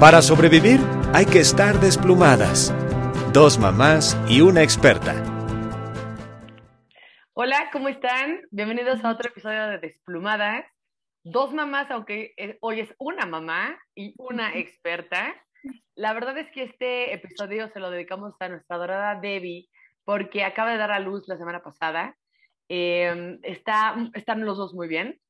Para sobrevivir hay que estar desplumadas. Dos mamás y una experta. Hola, ¿cómo están? Bienvenidos a otro episodio de Desplumadas. Dos mamás, aunque hoy es una mamá y una experta. La verdad es que este episodio se lo dedicamos a nuestra dorada Debbie, porque acaba de dar a luz la semana pasada. Em, está, están los dos muy bien.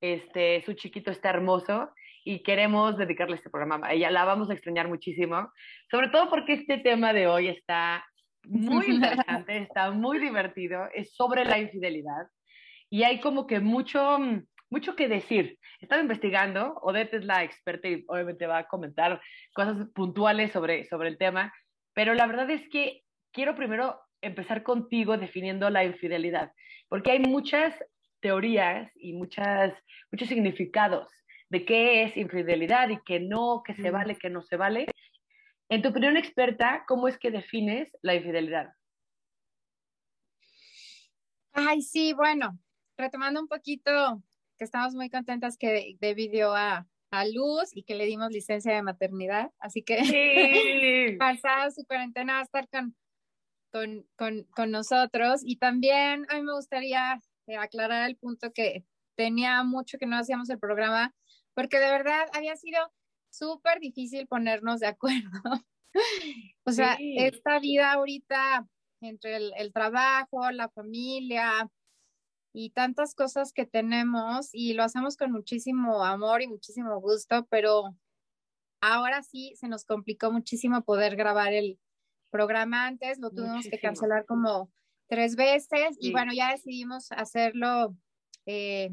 Este, su chiquito está hermoso y queremos dedicarle este programa a ella. La vamos a extrañar muchísimo, sobre todo porque este tema de hoy está muy interesante, está muy divertido, es sobre la infidelidad y hay como que mucho, mucho que decir. Estaba investigando, Odette es la experta y obviamente va a comentar cosas puntuales sobre, sobre el tema, pero la verdad es que quiero primero empezar contigo definiendo la infidelidad, porque hay muchas teorías y muchas, muchos significados de qué es infidelidad y qué no, qué se vale, qué no se vale. En tu opinión experta, ¿cómo es que defines la infidelidad? Ay, sí, bueno, retomando un poquito, que estamos muy contentas que Debbie dio a, a luz y que le dimos licencia de maternidad, así que Sí. pasada su cuarentena va a estar con, con, con, con nosotros. Y también a mí me gustaría eh, aclarar el punto que tenía mucho que no hacíamos el programa, porque de verdad había sido súper difícil ponernos de acuerdo. o sea, Sí. esta vida ahorita entre el, el trabajo, la familia y tantas cosas que tenemos y lo hacemos con muchísimo amor y muchísimo gusto, pero ahora sí se nos complicó muchísimo poder grabar el programa antes, lo tuvimos que cancelar como tres veces y bueno, ya decidimos hacerlo eh,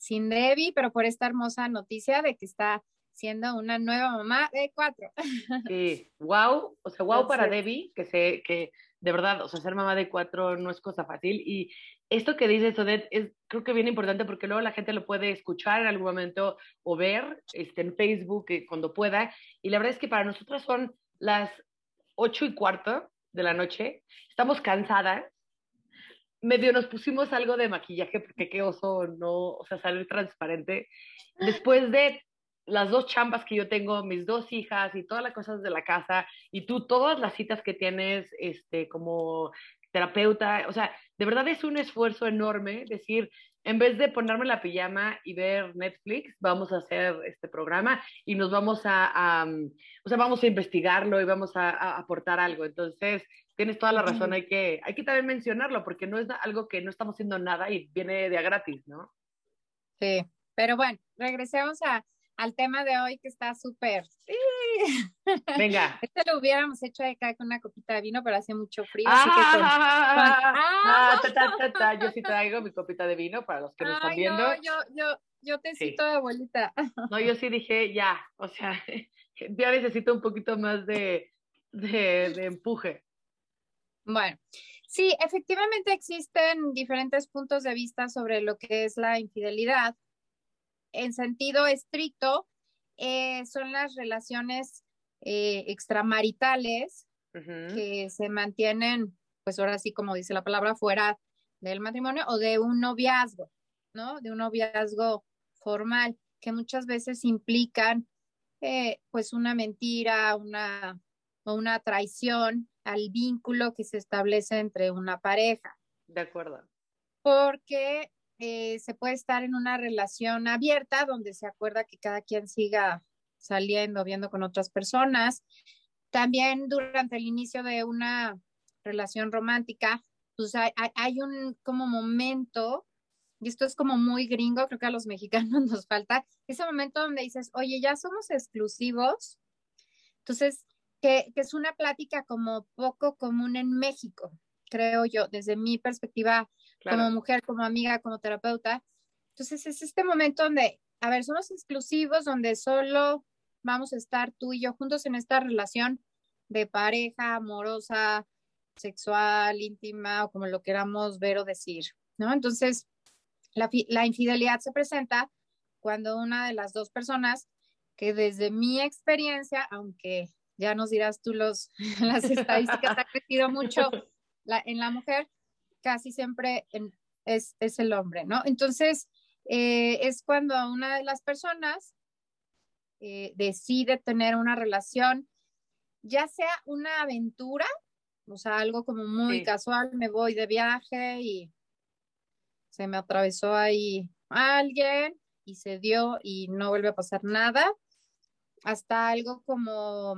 sin Debbie, pero por esta hermosa noticia de que está siendo una nueva mamá de cuatro. Sí, wow, o sea, wow para Debbie, que se, que de verdad, o sea, ser mamá de cuatro no es cosa fácil. Y esto que dices, Odette, es creo que bien importante porque luego la gente lo puede escuchar en algún momento o ver este, en Facebook eh, cuando pueda. Y la verdad es que para nosotros son las ocho y cuarto de la noche, estamos cansadas. Medio nos pusimos algo de maquillaje porque qué oso no, o sea, salir transparente. Después de las dos chambas que yo tengo, mis dos hijas y todas las cosas de la casa, y tú todas las citas que tienes este, como terapeuta, o sea, de verdad es un esfuerzo enorme decir, en vez de ponerme la pijama y ver Netflix, vamos a hacer este programa y nos vamos a, a, o sea, vamos a investigarlo y vamos a, a aportar algo. Entonces, tienes toda la razón, hay que, hay que también mencionarlo porque no es algo que no estamos haciendo nada y viene de a gratis, ¿no? Sí, pero bueno, regresemos a, al tema de hoy que está súper. Venga. Este lo hubiéramos hecho acá con una copita de vino, pero hace mucho frío. así que con- Ah, Ah. ta, ta, ta, ta. Yo sí traigo mi copita de vino para los que nos están viendo. no, yo, yo, yo te Sí. cito de abuelita. No, yo sí dije ya, o sea, ya necesito un poquito más de, de, de empuje. Bueno, sí, efectivamente existen diferentes puntos de vista sobre lo que es la infidelidad. En sentido estricto, eh, son las relaciones eh, extramaritales que se mantienen, pues ahora sí, como dice la palabra, fuera del matrimonio o de un noviazgo, ¿no? De un noviazgo formal, que muchas veces implican, eh, pues, una mentira, una, o una traición al vínculo que se establece entre una pareja, De acuerdo. porque eh, se puede estar en una relación abierta donde se acuerda que cada quien siga saliendo, viendo con otras personas. También durante el inicio de una relación romántica, pues hay, hay- un como momento, y esto es como muy gringo, creo que a los mexicanos nos falta, ese momento donde dices, oye, ya somos exclusivos. Entonces, que, que es una plática como poco común en México, creo yo, desde mi perspectiva Claro. como mujer, como amiga, como terapeuta. Entonces es este momento donde, a ver, somos exclusivos, donde solo vamos a estar tú y yo juntos en esta relación de pareja, amorosa, sexual, íntima, o como lo queramos ver o decir, ¿no? Entonces, la, fi- la infidelidad se presenta cuando una de las dos personas, que desde mi experiencia, aunque ya nos dirás tú los, las estadísticas, ha crecido mucho en la mujer, casi siempre en- es, es el hombre, ¿no? Entonces, eh, es cuando una de las personas eh, decide tener una relación, ya sea una aventura, o sea, algo como muy casual, me voy de viaje y se me atravesó ahí alguien y se dio y no vuelve a pasar nada, hasta algo como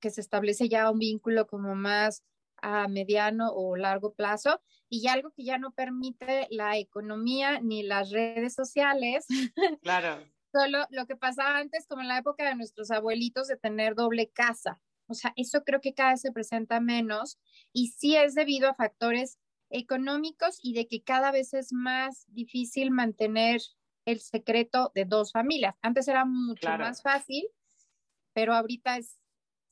que se establece ya un vínculo como más a mediano o largo plazo y algo que ya no permite la economía ni las redes sociales. Claro. Solo lo que pasaba antes, como en la época de nuestros abuelitos, de tener doble casa. O sea, eso creo que cada vez se presenta menos y sí es debido a factores económicos y de que cada vez es más difícil mantener el secreto de dos familias. Antes era mucho más fácil, pero ahorita es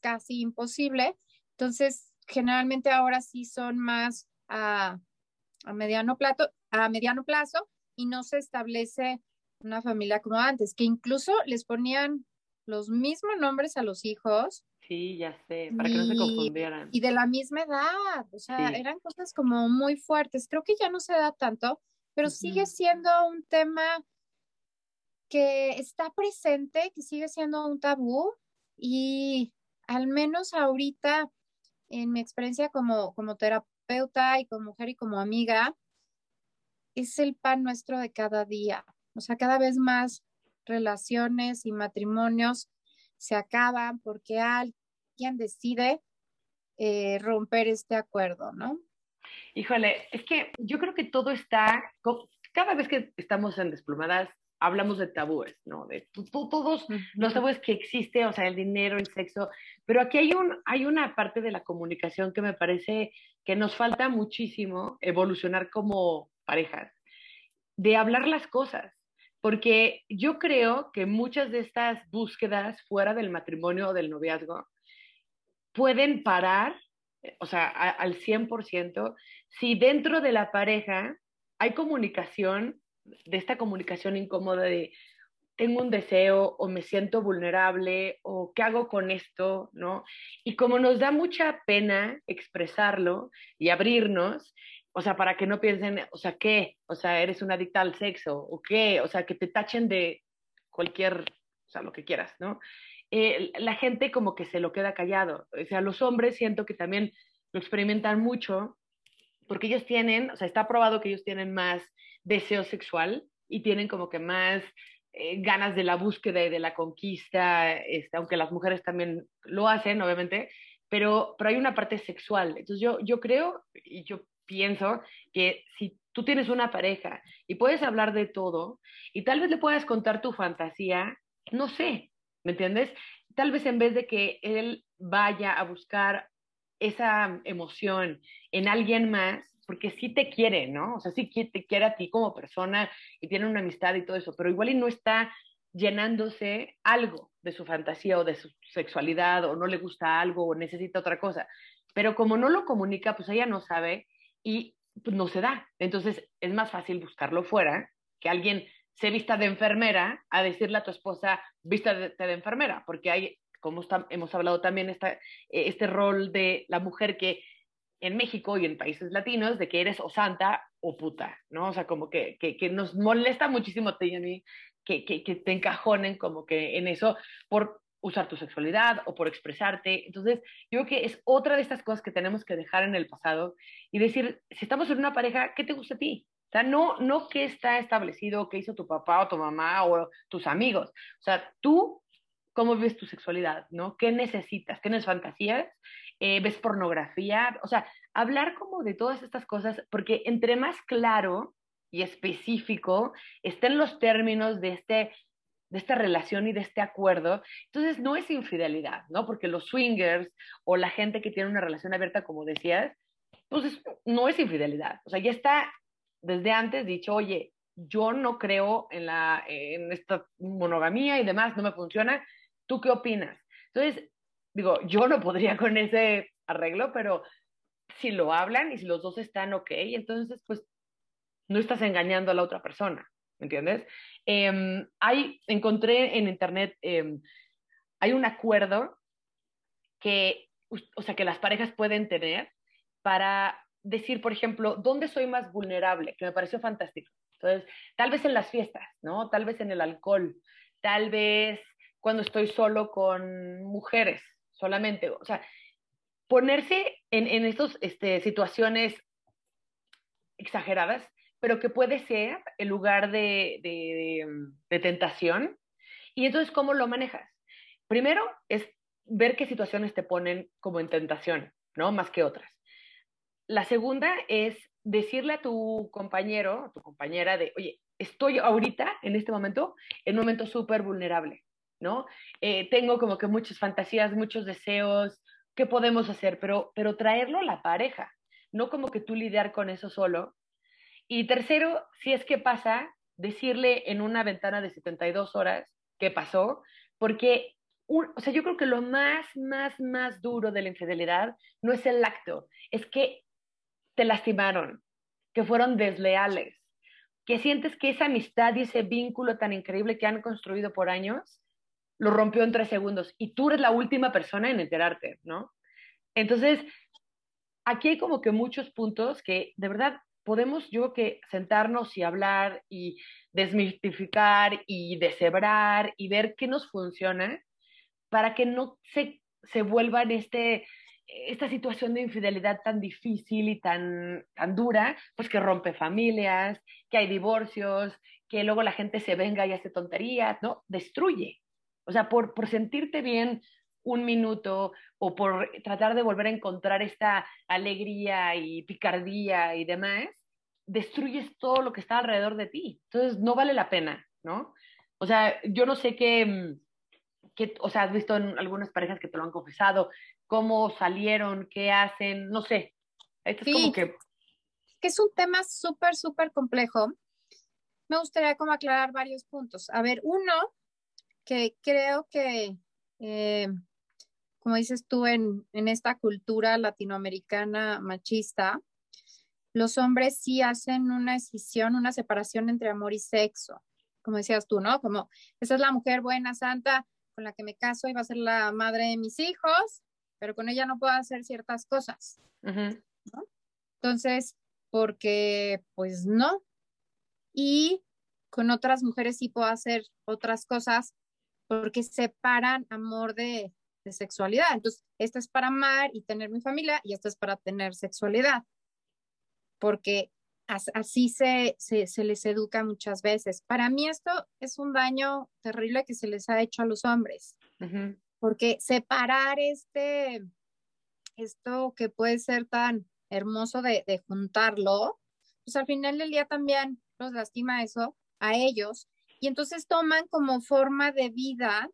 casi imposible. Entonces, generalmente ahora sí son más a, mediano plazo, a mediano plazo y no se establece una familia como antes, que incluso les ponían los mismos nombres a los hijos. Sí, ya sé, para que no se confundieran. Y de la misma edad, o sea, eran cosas como muy fuertes. Creo que ya no se da tanto, pero sigue siendo un tema que está presente, que sigue siendo un tabú y al menos ahorita, en mi experiencia como, como terapeuta y como mujer y como amiga, es el pan nuestro de cada día. O sea, cada vez más relaciones y matrimonios se acaban porque alguien decide eh, romper este acuerdo, ¿no? Híjole, es que yo creo que todo está, cada vez que estamos en desplumadas, hablamos de tabúes, ¿no? De todos los tabúes que existen, o sea, el dinero, el sexo, pero aquí hay, un, hay una parte de la comunicación que me parece que nos falta muchísimo evolucionar como parejas, de hablar las cosas, porque yo creo que muchas de estas búsquedas fuera del matrimonio o del noviazgo pueden parar, o sea, al 100%, si dentro de la pareja hay comunicación de esta comunicación incómoda de tengo un deseo o me siento vulnerable o qué hago con esto, ¿no? Y como nos da mucha pena expresarlo y abrirnos, o sea, para que no piensen, o sea, ¿qué? O sea, eres una adicta al sexo, o qué? O sea, que te tachen de cualquier, o sea, lo que quieras, ¿no? Eh, la gente como que se lo queda callado. O sea, los hombres siento que también lo experimentan mucho porque ellos tienen, o sea, está probado que ellos tienen más deseo sexual y tienen como que más eh, ganas de la búsqueda y de la conquista, este, aunque las mujeres también lo hacen, obviamente, pero, pero hay una parte sexual. Entonces yo, yo creo y yo pienso que si tú tienes una pareja y puedes hablar de todo y tal vez le puedas contar tu fantasía, no sé, ¿me entiendes? Tal vez en vez de que él vaya a buscar esa emoción en alguien más, porque sí te quiere, ¿no? O sea, sí te quiere a ti como persona y tiene una amistad y todo eso, pero igual y no está llenándose algo de su fantasía o de su sexualidad o no le gusta algo o necesita otra cosa. Pero como no lo comunica, pues ella no sabe y pues, no se da. Entonces es más fácil buscarlo fuera, que alguien se vista de enfermera a decirle a tu esposa, vista de, enfermera, porque hay, como hemos hablado también, esta, este rol de la mujer que en México y en países latinos de que eres o santa o puta, ¿no? O sea, como que, que, que nos molesta muchísimo te a mí que, que, te encajonen como que en eso por usar tu sexualidad o por expresarte. Entonces, yo creo que es otra de estas cosas que tenemos que dejar en el pasado y decir, si estamos en una pareja, ¿qué te gusta a ti? O sea, no, no qué está establecido, qué hizo tu papá o tu mamá o tus amigos. O sea, tú, ¿cómo vives tu sexualidad? ¿No? ¿Qué necesitas? ¿Tienes fantasías? Eh, ves pornografía, o sea, hablar como de todas estas cosas, porque entre más claro y específico estén los términos de este de esta relación y de este acuerdo, entonces no es infidelidad, ¿no? Porque los swingers o la gente que tiene una relación abierta, como decías, pues no es infidelidad. O sea, ya está desde antes dicho, oye, yo no creo en, la, en esta monogamía y demás, no me funciona. ¿Tú qué opinas? Entonces, digo, yo no podría con ese arreglo, pero si lo hablan y si los dos están ok, entonces pues no estás engañando a la otra persona, ¿me entiendes? Eh, encontré en internet, eh, hay un acuerdo que, o sea, que las parejas pueden tener para decir, por ejemplo, ¿dónde soy más vulnerable? Que me pareció fantástico. Entonces, tal vez en las fiestas, ¿no? Tal vez en el alcohol, tal vez cuando estoy solo con mujeres solamente. O sea, ponerse en, en estas este, situaciones exageradas, pero que puede ser el lugar de, de, de, tentación. Y entonces, ¿cómo lo manejas? Primero es ver qué situaciones te ponen como en tentación, ¿no? Más que otras. La segunda es decirle a tu compañero, a tu compañera de, oye, estoy ahorita, en este momento, en un momento súper vulnerable, ¿no? Eh, tengo como que muchas fantasías, muchos deseos, ¿qué podemos hacer? Pero, pero traerlo a la pareja, no como que tú lidiar con eso solo. Y tercero, si es que pasa, decirle en una ventana de 72 horas qué pasó, porque, o sea, yo creo que lo más, más, más duro de la infidelidad no es el acto, es que te lastimaron, que fueron desleales, que sientes que esa amistad y ese vínculo tan increíble que han construido por años lo rompió en tres segundos y tú eres la última persona en enterarte, ¿no? Entonces, aquí hay como que muchos puntos que de verdad podemos yo que sentarnos y hablar y desmitificar y deshebrar y ver qué nos funciona para que no se, se vuelva en este, esta situación de infidelidad tan difícil y tan, tan dura, pues que rompe familias, que hay divorcios, que luego la gente se venga y hace tonterías, ¿no? Destruye. O sea, por, por sentirte bien un minuto o por tratar de volver a encontrar esta alegría y picardía y demás, destruyes todo lo que está alrededor de ti. Entonces, no vale la pena, ¿no? O sea, yo no sé qué, mm, qué o sea, has visto en algunas parejas que te lo han confesado, cómo salieron, qué hacen, no sé. Esto es como que... Que es un tema súper, súper complejo. Me gustaría como aclarar varios puntos. A ver, uno, que creo que, eh, como dices tú, en, en esta cultura latinoamericana machista, los hombres sí hacen una decisión, una separación entre amor y sexo, como decías tú, ¿no? Como, esa es la mujer buena, santa, con la que me caso y va a ser la madre de mis hijos, pero con ella no puedo hacer ciertas cosas. ¿no? Entonces, porque pues no. Y con otras mujeres sí puedo hacer otras cosas porque separan amor de, de sexualidad. Entonces, esta es para amar y tener mi familia y esta es para tener sexualidad. Porque así se, se, se, les educa muchas veces. Para mí esto es un daño terrible que se les ha hecho a los hombres, porque separar este, esto que puede ser tan hermoso de, de, juntarlo, pues al final del día también los lastima eso a ellos y entonces toman como forma de vida,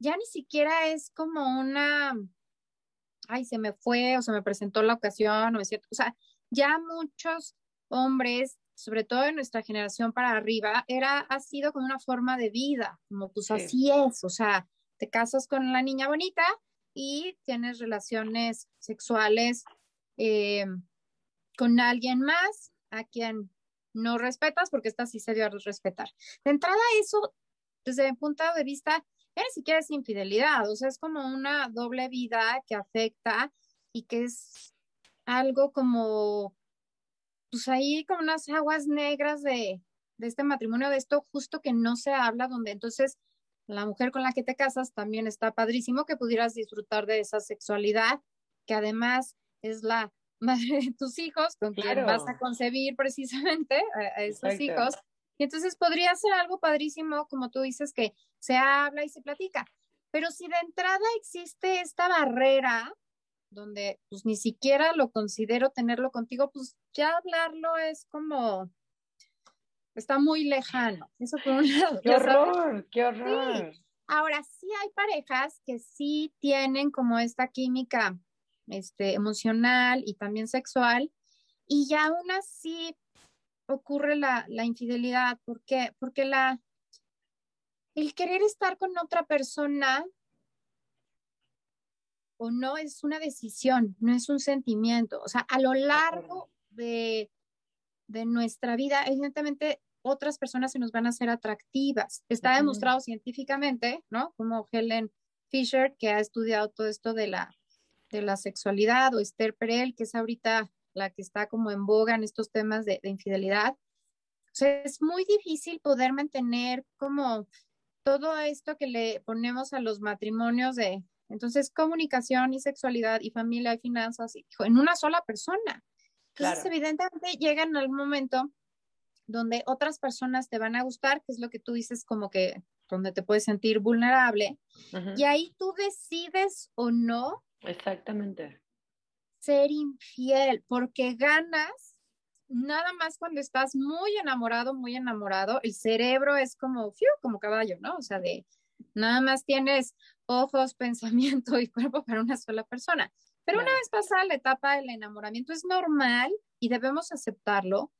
ya ni siquiera es como una, ay, se me fue o se me presentó la ocasión o es cierto, o sea, ya muchos hombres, sobre todo en nuestra generación para arriba, era, ha sido como una forma de vida, como pues así es, o sea, te casas con la niña bonita y tienes relaciones sexuales eh, con alguien más a quien no respetas porque esta sí se dio a respetar. De entrada, eso, desde mi punto de vista, ni siquiera es infidelidad, o sea, es como una doble vida que afecta y que es algo como, pues ahí como unas aguas negras de, de este matrimonio, de esto justo que no se habla, donde entonces la mujer con la que te casas también está padrísimo que pudieras disfrutar de esa sexualidad, que además es la tus hijos, con quien vas a concebir precisamente a, esos hijos. Y entonces podría ser algo padrísimo, como tú dices, que se habla y se platica. Pero si de entrada existe esta barrera, donde pues ni siquiera lo considero tenerlo contigo, pues ya hablarlo es como, está muy lejano. Eso por un lado. Qué horror, qué horror. Ahora sí hay parejas que sí tienen como esta química este, emocional y también sexual, y ya aún así ocurre la, la infidelidad. ¿Por qué? Porque la, el querer estar con otra persona o no es una decisión, no es un sentimiento. O sea, a lo largo de, de nuestra vida, evidentemente otras personas se nos van a hacer atractivas. Está demostrado científicamente, ¿no? Como Helen Fisher, que ha estudiado todo esto de la, de la sexualidad, o Esther Perel, que es ahorita la que está como en boga en estos temas de, de infidelidad. O sea, es muy difícil poder mantener como todo esto que le ponemos a los matrimonios de, entonces, comunicación y sexualidad y familia y finanzas en una sola persona. Entonces, evidentemente llega en algún momento donde otras personas te van a gustar, que es lo que tú dices como que donde te puedes sentir vulnerable, y ahí tú decides o no. Exactamente. Ser infiel, porque ganas nada más cuando estás muy enamorado, muy enamorado, el cerebro es como, como caballo, ¿no? O sea, de nada más tienes ojos, pensamiento y cuerpo para una sola persona. Pero una vez pasada la etapa del enamoramiento, es normal y debemos aceptarlo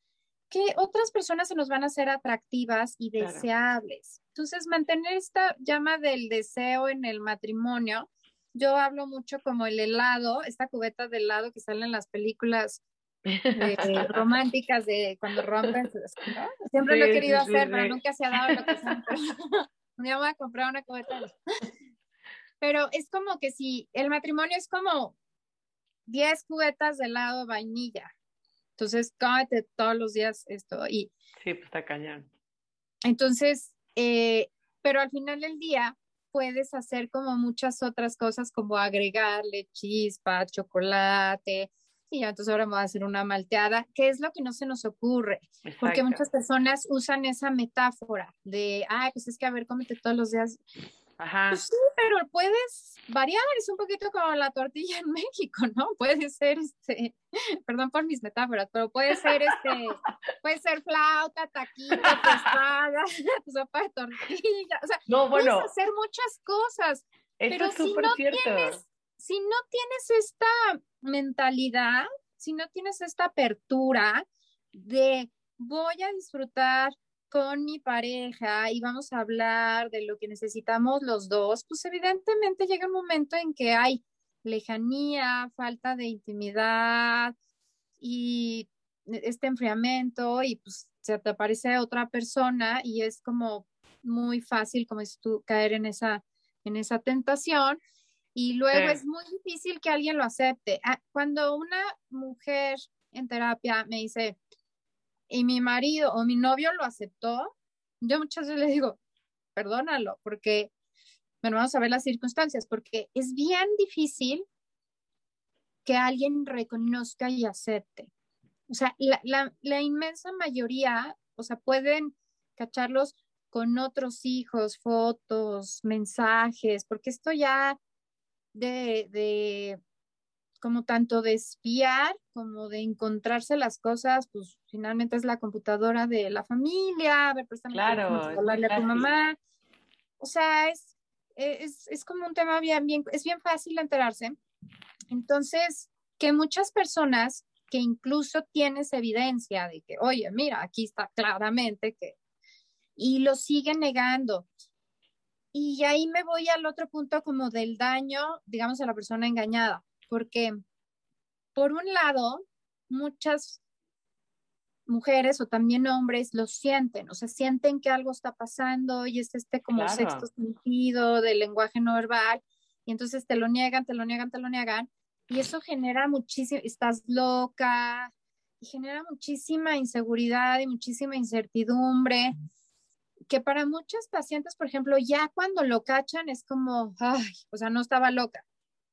que otras personas se nos van a hacer atractivas y deseables. Entonces, mantener esta llama del deseo en el matrimonio, yo hablo mucho como el helado, esta cubeta de helado que sale en las películas eh, románticas de cuando rompen. Siempre lo he querido hacer, pero nunca se ha dado lo que Un día voy a comprar una cubeta. Pero es como que si el matrimonio es como 10 cubetas de helado vainilla. Entonces, cómete todos los días esto. Y, sí, pues está cañón. Entonces, eh, pero al final del día puedes hacer como muchas otras cosas, como agregarle chispa, chocolate, y entonces ahora voy a hacer una malteada, que es lo que no se nos ocurre, porque muchas personas usan esa metáfora de, ay, pues es que a ver, cómete todos los días. Ajá. Sí, pero puedes variar, es un poquito como la tortilla en México, ¿no? Puede ser, este, perdón por mis metáforas, pero puede ser, este, puede ser flauta, taquito, tostada, sopa de tortilla, o sea, no, bueno, puedes hacer muchas cosas, pero si no tienes si no tienes esta mentalidad, si no tienes esta apertura de voy a disfrutar con mi pareja y vamos a hablar de lo que necesitamos los dos, pues evidentemente llega un momento en que hay lejanía, falta de intimidad y este enfriamiento y pues se te aparece otra persona y es como muy fácil, como es tú, caer en esa, en esa tentación y luego es muy difícil que alguien lo acepte. Ah, cuando una mujer en terapia me dice, y mi marido o mi novio lo aceptó, yo muchas veces le digo, perdónalo, porque, bueno, vamos a ver las circunstancias, porque es bien difícil que alguien reconozca y acepte. O sea, la, la, la inmensa mayoría, o sea, pueden cacharlos con otros hijos, fotos, mensajes, porque esto ya de, como tanto de espiar como de encontrarse las cosas, pues finalmente es la computadora de la familia, a ver, claro, hablarle a tu mamá. O sea, es, es, es, como un tema bien, bien, es bien fácil enterarse. Entonces, que muchas personas que incluso tienes evidencia de que, oye, mira, aquí está claramente que, y lo siguen negando. Y ahí me voy al otro punto como del daño, digamos, a la persona engañada, porque por un lado, muchas mujeres o también hombres lo sienten, o sea, sienten que algo está pasando y es este como sexto sentido del lenguaje no verbal, y entonces te lo niegan, te lo niegan, te lo niegan, y eso genera muchísimo, estás loca, y genera muchísima inseguridad y muchísima incertidumbre que para muchos pacientes, por ejemplo, ya cuando lo cachan es como, ay, o sea, no estaba loca.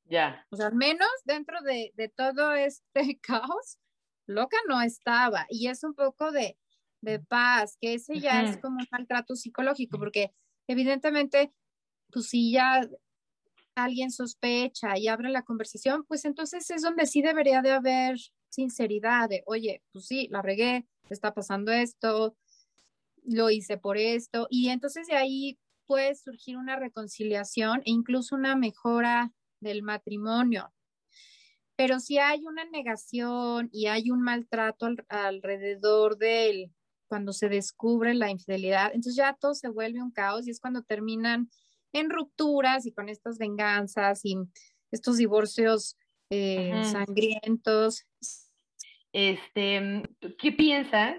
Ya. O sea, al menos dentro de, de, todo este caos, loca no estaba. Y es un poco de, de paz, que ese ya es como un maltrato psicológico, porque evidentemente, pues si ya alguien sospecha y abre la conversación, pues entonces es donde sí debería de haber sinceridad de, oye, pues sí, la regué, está pasando esto, lo hice por esto, y entonces de ahí puede surgir una reconciliación e incluso una mejora del matrimonio. Pero si hay una negación y hay un maltrato alrededor de él cuando se descubre la infidelidad, entonces ya todo se vuelve un caos y es cuando terminan en rupturas y con estas venganzas y estos divorcios eh, sangrientos. Este, ¿qué piensas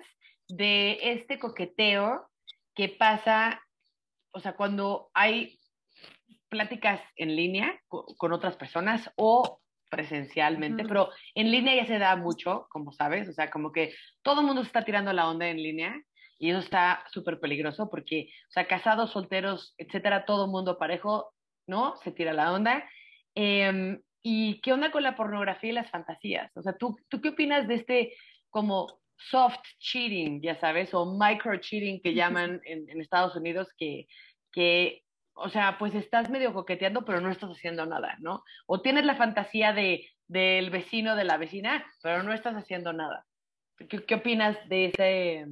de este coqueteo que pasa, o sea, cuando hay pláticas en línea con, otras personas o presencialmente, pero en línea ya se da mucho, como sabes, o sea, como que todo el mundo está tirando la onda en línea y eso está súper peligroso porque, o sea, casados, solteros, etcétera, todo mundo parejo, ¿no? Se tira la onda. Em, ¿Y qué onda con la pornografía y las fantasías? O sea, ¿tú, ¿tú qué opinas de este como soft cheating, ya sabes, o micro cheating que llaman en, en Estados Unidos, que, que, o sea, pues estás medio coqueteando, pero no estás haciendo nada, ¿no? O tienes la fantasía de, del vecino, de la vecina, pero no estás haciendo nada. ¿Qué, opinas de, ese,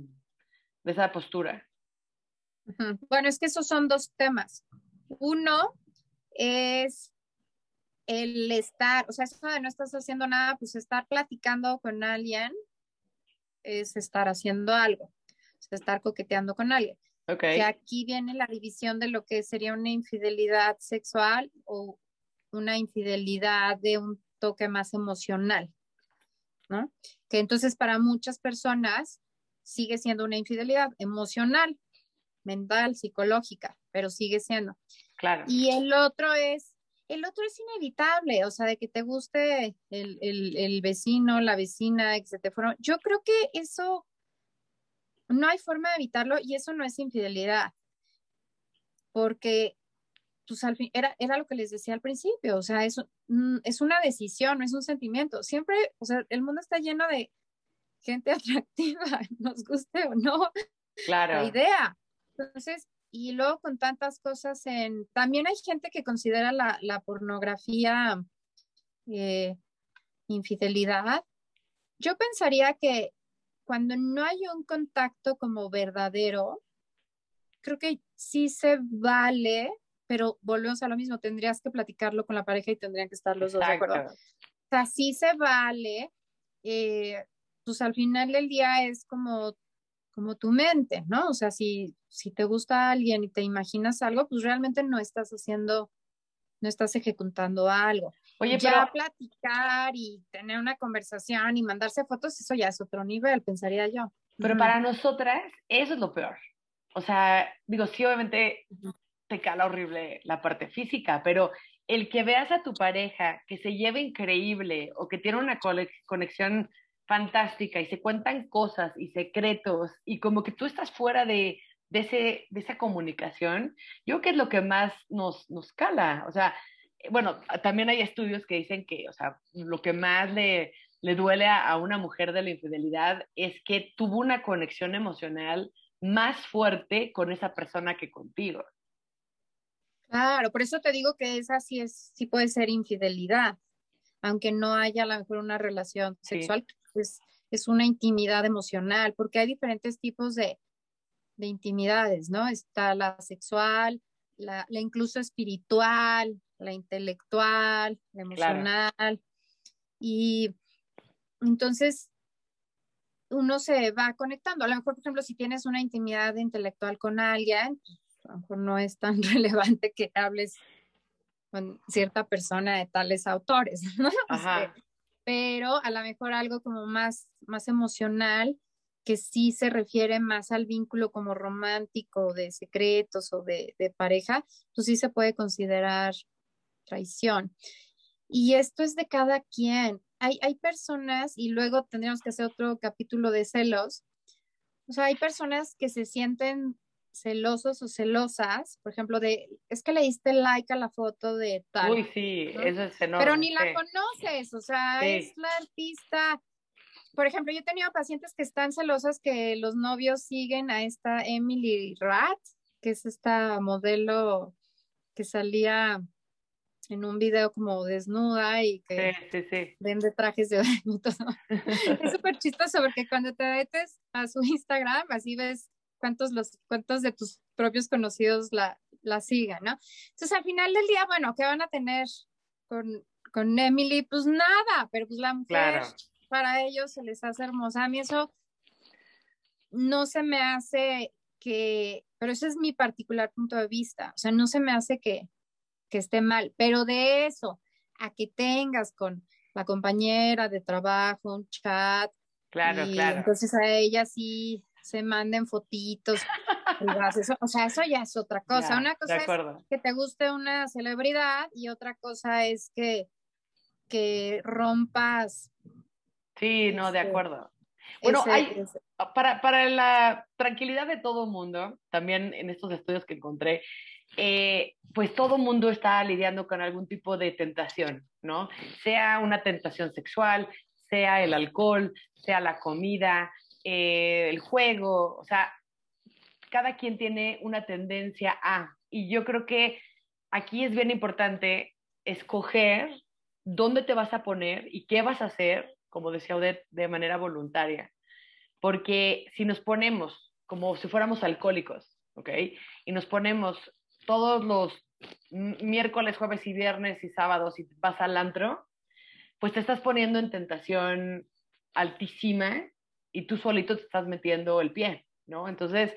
de esa postura? Bueno, es que esos son dos temas. Uno es el estar, o sea, eso de no estás haciendo nada, pues estar platicando con alguien es estar haciendo algo, es estar coqueteando con alguien. Okay. Que aquí viene la división de lo que sería una infidelidad sexual o una infidelidad de un toque más emocional, ¿no? Que entonces para muchas personas sigue siendo una infidelidad emocional, mental, psicológica, pero sigue siendo. Claro. Y el otro es, el otro es inevitable, o sea, de que te guste el, el, el vecino, la vecina, fueron. Yo creo que eso no hay forma de evitarlo y eso no es infidelidad, porque pues al fin, era, era lo que les decía al principio, o sea, es, es una decisión, no es un sentimiento. Siempre, o sea, el mundo está lleno de gente atractiva, nos guste o no claro. la idea. Entonces, y luego con tantas cosas en, también hay gente que considera la, la pornografía eh, infidelidad. Yo pensaría que cuando no hay un contacto como verdadero, creo que sí se vale, pero volvemos a lo mismo, tendrías que platicarlo con la pareja y tendrían que estar los Exacto. dos de acuerdo. O sea, sí se vale, eh, pues al final del día es como, como tu mente, ¿no? O sea, si, si te gusta alguien y te imaginas algo, pues realmente no estás haciendo, no estás ejecutando algo. Oye, ya pero platicar y tener una conversación y mandarse fotos, eso ya es otro nivel, pensaría yo. Pero para nosotras, eso es lo peor. O sea, digo, sí, obviamente te cala horrible la parte física, pero el que veas a tu pareja que se lleva increíble o que tiene una conexión fantástica y se cuentan cosas y secretos y como que tú estás fuera de, de, ese, de esa comunicación, yo creo que es lo que más nos, nos cala. O sea, bueno, también hay estudios que dicen que, o sea, lo que más le, le duele a, a una mujer de la infidelidad es que tuvo una conexión emocional más fuerte con esa persona que contigo. Claro, por eso te digo que esa sí es, sí puede ser infidelidad, aunque no haya a lo mejor una relación Sí. sexual, pues es una intimidad emocional, porque hay diferentes tipos de, de intimidades, ¿no? Está la sexual, la, la incluso espiritual, la intelectual, la Claro. emocional. Y entonces uno se va conectando. A lo mejor, por ejemplo, si tienes una intimidad intelectual con alguien, pues, a lo mejor no es tan relevante que hables con cierta persona de tales autores, ¿no? Ajá. Este, pero a lo mejor algo como más, más emocional, que sí se refiere más al vínculo como romántico, de secretos o de, de pareja, pues sí se puede considerar traición. Y esto es de cada quien. Hay, hay personas, y luego tendríamos que hacer otro capítulo de celos, o sea, hay personas que se sienten celosos o celosas, por ejemplo, de, es que le diste like a la foto de tal. Uy, sí, ¿no? eso es enorme. Pero ni la sí. conoces, o sea, Sí. es la artista. Por ejemplo, yo he tenido pacientes que están celosas que los novios siguen a esta Emily Rath, que es esta modelo que salía en un video como desnuda y que Sí, sí, sí. vende trajes de baño y todo. Es súper chistoso porque cuando te metes a su Instagram, así ves cuántos, los, cuántos de tus propios conocidos la, la sigan, ¿no? Entonces, al final del día, bueno, ¿qué van a tener con, con Emily? Pues nada, pero pues la mujer Claro. para ellos se les hace hermosa. A mí eso no se me hace que, pero ese es mi particular punto de vista, o sea, no se me hace que, que esté mal, pero de eso a que tengas con la compañera de trabajo un chat Claro, y claro. entonces a ella sí se manden fotitos, eso, o sea, eso ya es otra cosa. Ya, Una cosa es que te guste una celebridad y otra cosa es que, que rompas Sí, no, de acuerdo. Bueno, Ese- hay, ese- para, para la tranquilidad de todo mundo, también en estos estudios que encontré, eh, pues todo mundo está lidiando con algún tipo de tentación, ¿no? Sea una tentación sexual, sea el alcohol, sea la comida, eh, el juego, o sea, cada quien tiene una tendencia a, y yo creo que aquí es bien importante escoger dónde te vas a poner y qué vas a hacer, como decía Odette, de manera voluntaria. Porque si nos ponemos como si fuéramos alcohólicos, ¿ok? Y nos ponemos todos los miércoles, jueves y viernes y sábados y vas al antro, pues te estás poniendo en tentación altísima y tú solito te estás metiendo el pie, ¿no? Entonces,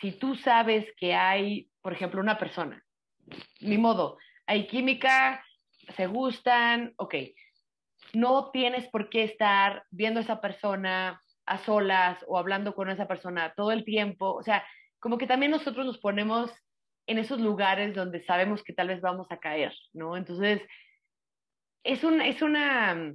si tú sabes que hay, por ejemplo, una persona, ni modo, hay química, se gustan, ok, no tienes por qué estar viendo a esa persona a solas o hablando con esa persona todo el tiempo, o sea, como que también nosotros nos ponemos en esos lugares donde sabemos que tal vez vamos a caer, ¿no? Entonces, es, un, es una,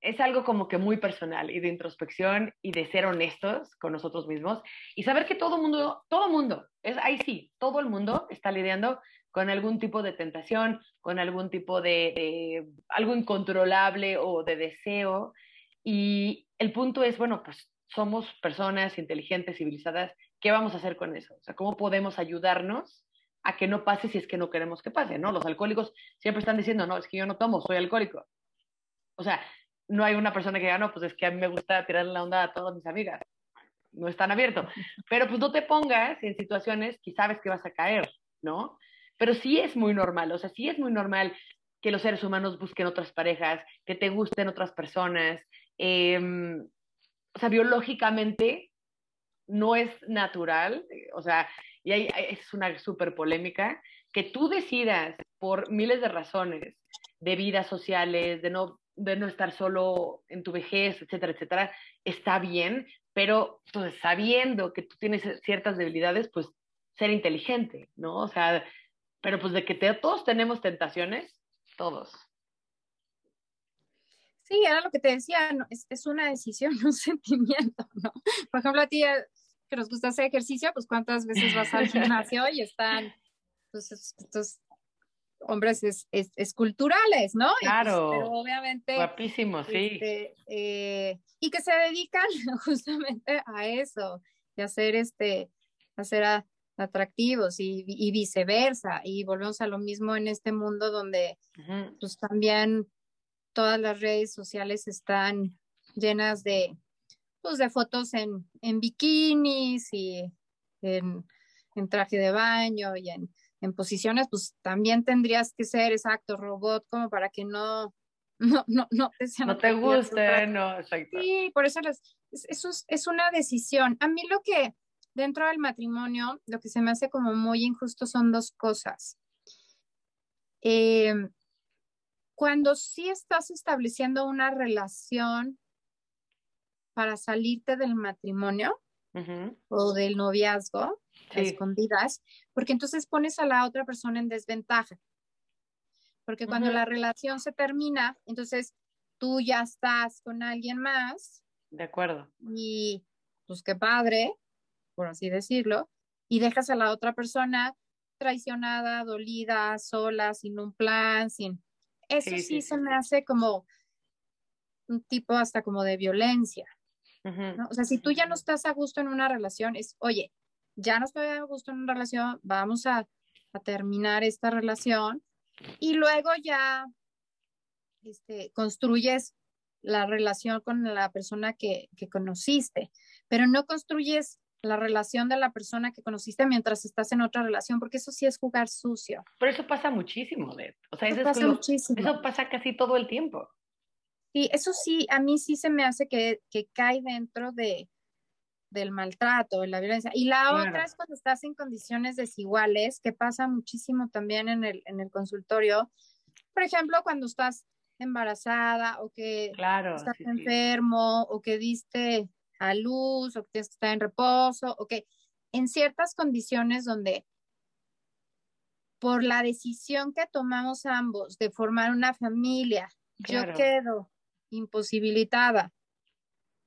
es algo como que muy personal y de introspección y de ser honestos con nosotros mismos y saber que todo mundo, todo mundo, es ahí sí, todo el mundo está lidiando con algún tipo de tentación, con algún tipo de, de algo incontrolable o de deseo. Y el punto es, bueno, pues somos personas inteligentes, civilizadas, ¿qué vamos a hacer con eso? O sea, ¿cómo podemos ayudarnos a que no pase si es que no queremos que pase, ¿no? Los alcohólicos siempre están diciendo, no, es que yo no tomo, soy alcohólico. O sea, no hay una persona que diga, no, pues es que a mí me gusta tirar la onda a todas mis amigas. No es tan abierto. Pero pues no te pongas en situaciones que sabes que vas a caer, ¿no? Pero sí es muy normal, o sea, sí es muy normal que los seres humanos busquen otras parejas, que te gusten otras personas. Eh, o sea, biológicamente no es natural, o sea, y es una súper polémica, que tú decidas por miles de razones, de vidas sociales, de no, de no estar solo en tu vejez, etcétera, etcétera, está bien, pero pues, sabiendo que tú tienes ciertas debilidades, pues ser inteligente, ¿no? O sea, pero pues de que todos tenemos tentaciones, todos. Sí, era lo que te decía, no, es, es, una decisión, un sentimiento, ¿no? Por ejemplo, a ti que nos gusta hacer ejercicio, pues cuántas veces vas al gimnasio y están pues, estos hombres es, es, esculturales, ¿no? Claro. Pues, pero obviamente. Guapísimos, sí. Este, eh, y que se dedican justamente a eso, de hacer este, hacer a, atractivos y, y, viceversa. Y volvemos a lo mismo en este mundo donde uh -huh. pues también todas las redes sociales están llenas de, pues, de fotos en, en bikinis y en, en, traje de baño y en, en, posiciones, pues también tendrías que ser exacto robot como para que no, no, no, no te, no te guste, no, exacto. Sí, por eso las, eso es, es una decisión. A mí lo que dentro del matrimonio, lo que se me hace como muy injusto son dos cosas. Eh, cuando sí estás estableciendo una relación para salirte del matrimonio uh -huh. o del noviazgo, sí. escondidas, porque entonces pones a la otra persona en desventaja. Porque cuando uh -huh. la relación se termina, entonces tú ya estás con alguien más. De acuerdo. Y pues qué padre, por así decirlo, y dejas a la otra persona traicionada, dolida, sola, sin un plan, sin eso sí, sí, sí se sí. me hace como un tipo hasta como de violencia. Uh -huh. ¿no? O sea, si tú ya no estás a gusto en una relación, es, oye, ya no estoy a gusto en una relación, vamos a, a terminar esta relación y luego ya este, construyes la relación con la persona que, que conociste, pero no construyes la relación de la persona que conociste mientras estás en otra relación, porque eso sí es jugar sucio. Pero eso pasa muchísimo, Deb. O sea, eso, eso pasa muchísimo. Eso pasa casi todo el tiempo. Sí, eso sí, a mí sí se me hace que, que cae dentro de, del maltrato, de la violencia. Y la claro. otra es cuando estás en condiciones desiguales, que pasa muchísimo también en el, en el consultorio. Por ejemplo, cuando estás embarazada o que claro, estás sí, enfermo sí. o que diste a luz o que tienes que estar en reposo o que en ciertas condiciones donde por la decisión que tomamos ambos de formar una familia, claro. yo quedo imposibilitada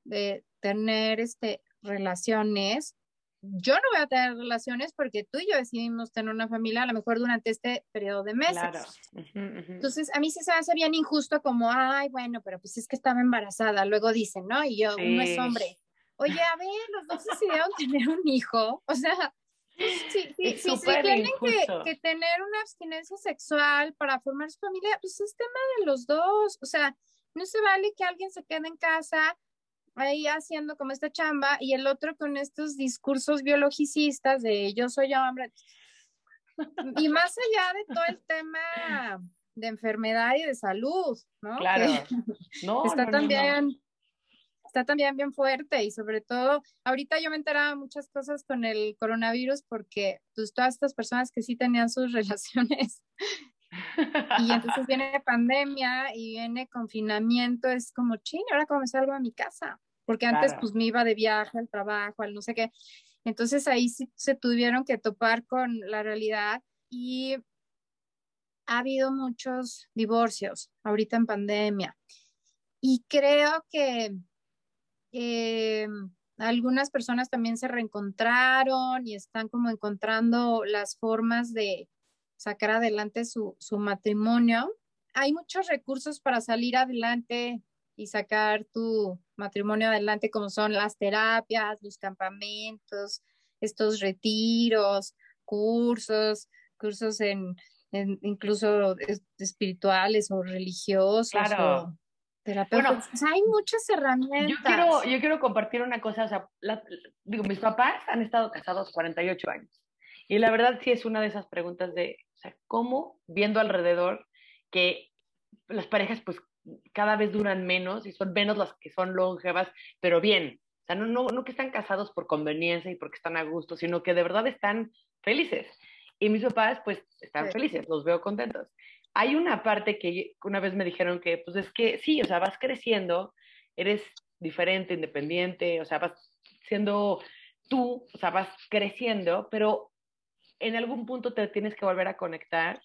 de tener este, relaciones. Yo no voy a tener relaciones porque tú y yo decidimos tener una familia a lo mejor durante este periodo de meses. Claro. Entonces, a mí sí se me hace bien injusto como, ay, bueno, pero pues es que estaba embarazada. Luego dicen, ¿no? Y yo, uno es hombre. Oye, a ver, los dos decidieron tener un hijo. O sea, sí, sí, sí, tienen que, que, tener una abstinencia sexual para formar su familia, pues es tema de los dos. O sea, no se vale que alguien se quede en casa ahí haciendo como esta chamba y el otro con estos discursos biologicistas de yo soy hombre. Y más allá de todo el tema de enfermedad y de salud, ¿no? Claro. No, está también está también bien fuerte y sobre todo ahorita yo me enteraba muchas cosas con el coronavirus porque pues todas estas personas que sí tenían sus relaciones y entonces viene pandemia y viene confinamiento, es como, ching, ahora cómo me salgo a mi casa, porque antes pues me iba de viaje al trabajo, al no sé qué. Entonces ahí sí se tuvieron que topar con la realidad y ha habido muchos divorcios ahorita en pandemia. Y creo que eh, algunas personas también se reencontraron y están como encontrando las formas de, sacar adelante su, su matrimonio. Hay muchos recursos para salir adelante y sacar tu matrimonio adelante, como son las terapias, los campamentos, estos retiros, cursos, cursos en, incluso espirituales o religiosos. Claro. terapeutas. hay muchas herramientas. Yo quiero, yo quiero compartir una cosa, o sea, digo, mis papás han estado casados 48 años. Y la verdad sí es una de esas preguntas de, o sea, ¿cómo viendo alrededor que las parejas pues cada vez duran menos y son menos las que son longevas, pero bien? O sea, no, no, no que están casados por conveniencia y porque están a gusto, sino que de verdad están felices. Y mis papás pues están felices, los veo contentos. Hay una parte que una vez me dijeron que pues es que sí, o sea, vas creciendo, eres diferente, independiente, o sea, vas siendo tú, o sea, vas creciendo, pero en algún punto te tienes que volver a conectar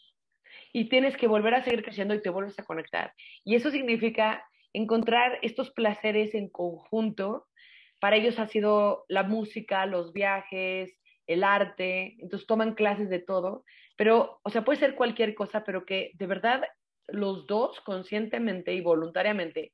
y tienes que volver a seguir creciendo y te vuelves a conectar. Y eso significa encontrar estos placeres en conjunto. Para ellos ha sido la música, los viajes, el arte, entonces toman clases de todo, pero, o sea, puede ser cualquier cosa, pero que de verdad los dos conscientemente y voluntariamente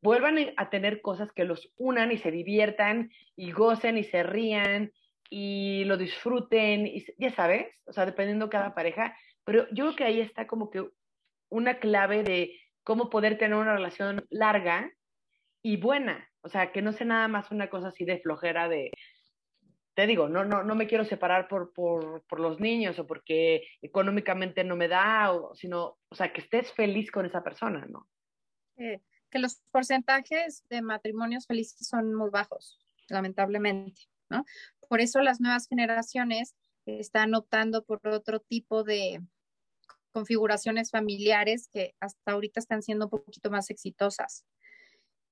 vuelvan a tener cosas que los unan y se diviertan y gocen y se rían y lo disfruten, y, ya sabes, o sea, dependiendo cada pareja, pero yo creo que ahí está como que una clave de cómo poder tener una relación larga y buena, o sea, que no sea nada más una cosa así de flojera de, te digo, no, no, no me quiero separar por, por, por los niños o porque económicamente no me da, o, sino, o sea, que estés feliz con esa persona, ¿no? que los porcentajes de matrimonios felices son muy bajos, lamentablemente. Por eso las nuevas generaciones están optando por otro tipo de configuraciones familiares que hasta ahorita están siendo un poquito más exitosas.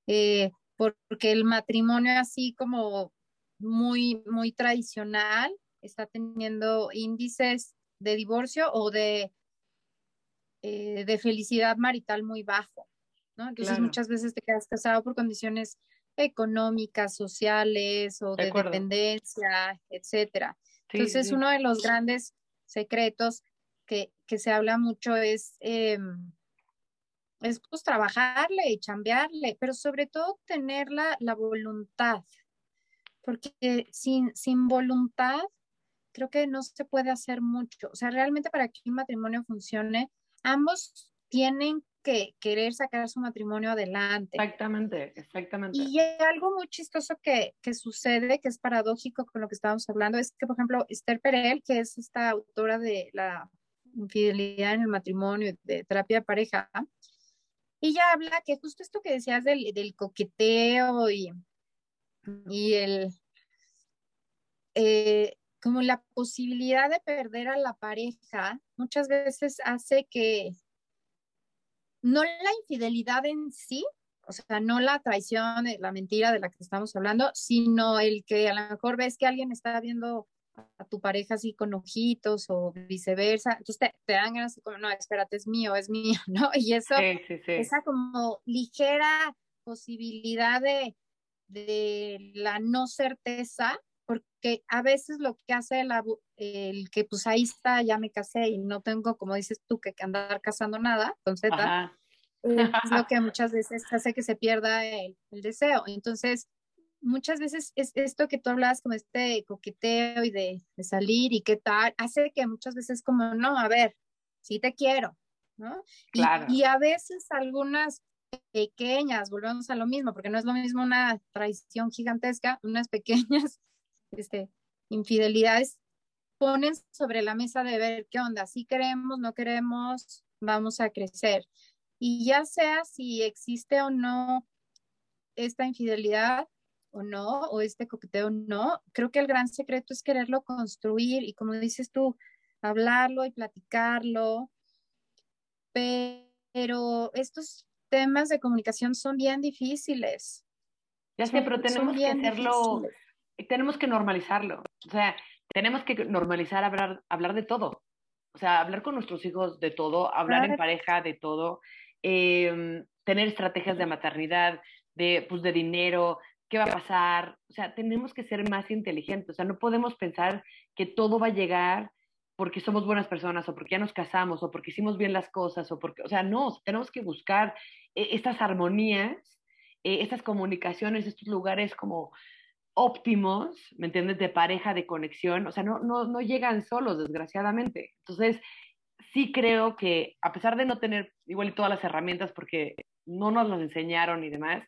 Eh, porque el matrimonio así como muy, muy tradicional está teniendo índices de divorcio o de, eh, de felicidad marital muy bajo, Entonces muchas veces te quedas casado por condiciones económicas, sociales o de, dependencia, etcétera. Entonces, uno de los grandes secretos que, se habla mucho es, em, es pues trabajarle y chambearle, pero sobre todo tener la, voluntad, porque sin, sin voluntad creo que no se puede hacer mucho. O sea, realmente para que un matrimonio funcione, ambos tienen que querer sacar su matrimonio adelante. Exactamente, exactamente. Y algo muy chistoso que, que, sucede, que es paradójico con lo que estábamos hablando, es que, por ejemplo, Esther Perel, que es esta autora de la infidelidad en el matrimonio, de terapia de pareja, ella habla que justo esto que decías del, del coqueteo y, y el... Eh, como la posibilidad de perder a la pareja muchas veces hace que no la infidelidad en sí, o sea, no la traición, eh, la mentira de la que estamos hablando, sino el que a lo mejor ves que alguien está viendo a tu pareja así con ojitos o viceversa, entonces te, dan ganas como, no, espérate, es mío, es mío, ¿no? Y eso, esa como ligera posibilidad de, de la no certeza, porque a veces lo que hace el, el, que pues ahí está, ya me casé y no tengo, como dices tú, que andar casando nada con Z, eh, es lo que muchas veces hace que se pierda el, el deseo. Entonces, muchas veces es esto que tú hablas como este coqueteo y de, de, salir y qué tal, hace que muchas veces como, no, a ver, sí te quiero, ¿no? Claro. Y, y, a veces algunas pequeñas, volvemos a lo mismo, porque no es lo mismo una traición gigantesca, unas pequeñas este, infidelidades ponen sobre la mesa de ver qué onda, si queremos, no queremos, vamos a crecer. Y ya sea si existe o no esta infidelidad, o no, o este coqueteo no, creo que el gran secreto es quererlo construir y como dices tú, hablarlo y platicarlo, pero estos temas de comunicación son bien difíciles. Ya sé, pero tenemos que hacerlo, tenemos que normalizarlo, o sea, tenemos que normalizar hablar, hablar de todo, o sea, hablar con nuestros hijos de todo, hablar en pareja de todo, em, tener estrategias de maternidad, de, pues, de dinero, qué va a pasar. O sea, tenemos que ser más inteligentes. O sea, no podemos pensar que todo va a llegar porque somos buenas personas o porque ya nos casamos o porque hicimos bien las cosas o porque, o sea, no, tenemos que buscar eh, estas armonías, eh, estas comunicaciones, estos lugares como óptimos, ¿me entiendes? De pareja, de conexión, o sea, no, no, no llegan solos, desgraciadamente. Entonces, sí creo que a pesar de no tener igual todas las herramientas porque no nos las enseñaron y demás,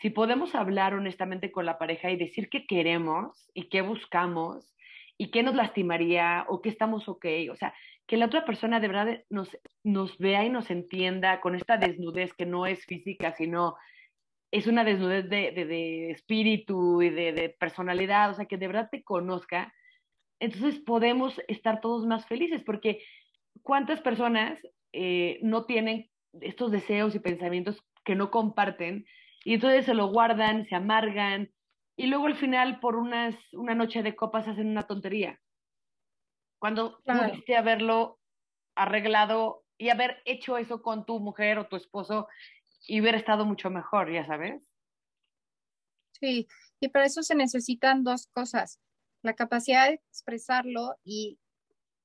si podemos hablar honestamente con la pareja y decir qué queremos y qué buscamos y qué nos lastimaría o qué estamos ok, o sea, que la otra persona de verdad nos, nos vea y nos entienda con esta desnudez que no es física, sino es una desnudez de, de, espíritu y de, de, personalidad, o sea, que de verdad te conozca, entonces podemos estar todos más felices, porque ¿cuántas personas eh, no tienen estos deseos y pensamientos que no comparten y entonces se lo guardan, se amargan y luego al final por unas, una noche de copas hacen una tontería. Cuando pudiste haberlo arreglado y haber hecho eso con tu mujer o tu esposo y hubiera estado mucho mejor, ya sabes. Sí, y para eso se necesitan dos cosas, la capacidad de expresarlo y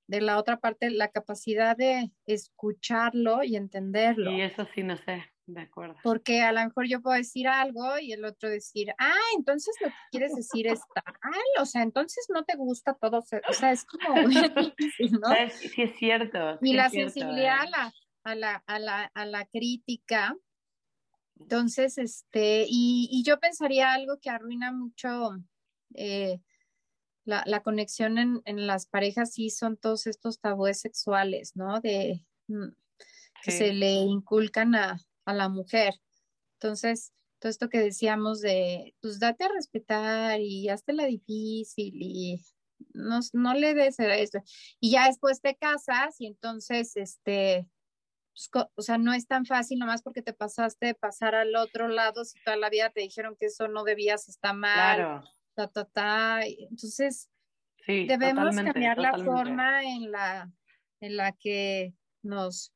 de la otra parte la capacidad de escucharlo y entenderlo. Y eso sí, no sé. De acuerdo. Porque a lo mejor yo puedo decir algo y el otro decir, ah, entonces lo que quieres decir es tal, o sea, entonces no te gusta todo, o sea, es como difícil, ¿no? Sí, es cierto. y la cierto, sensibilidad a la, a, la, a, la, a la crítica. Entonces, este, y, y, yo pensaría algo que arruina mucho eh, la, la, conexión en, en, las parejas, sí, son todos estos tabúes sexuales, ¿no? De mm, que se le inculcan a, a la mujer. Entonces, todo esto que decíamos de, pues date a respetar y hazte la difícil y no, no le des esto. Y ya después te casas y entonces, este, pues, o sea, no es tan fácil nomás porque te pasaste de pasar al otro lado si toda la vida te dijeron que eso no debías, está mal. Claro. Ta, ta, ta. Entonces, debemos cambiar la forma en la, en la que nos,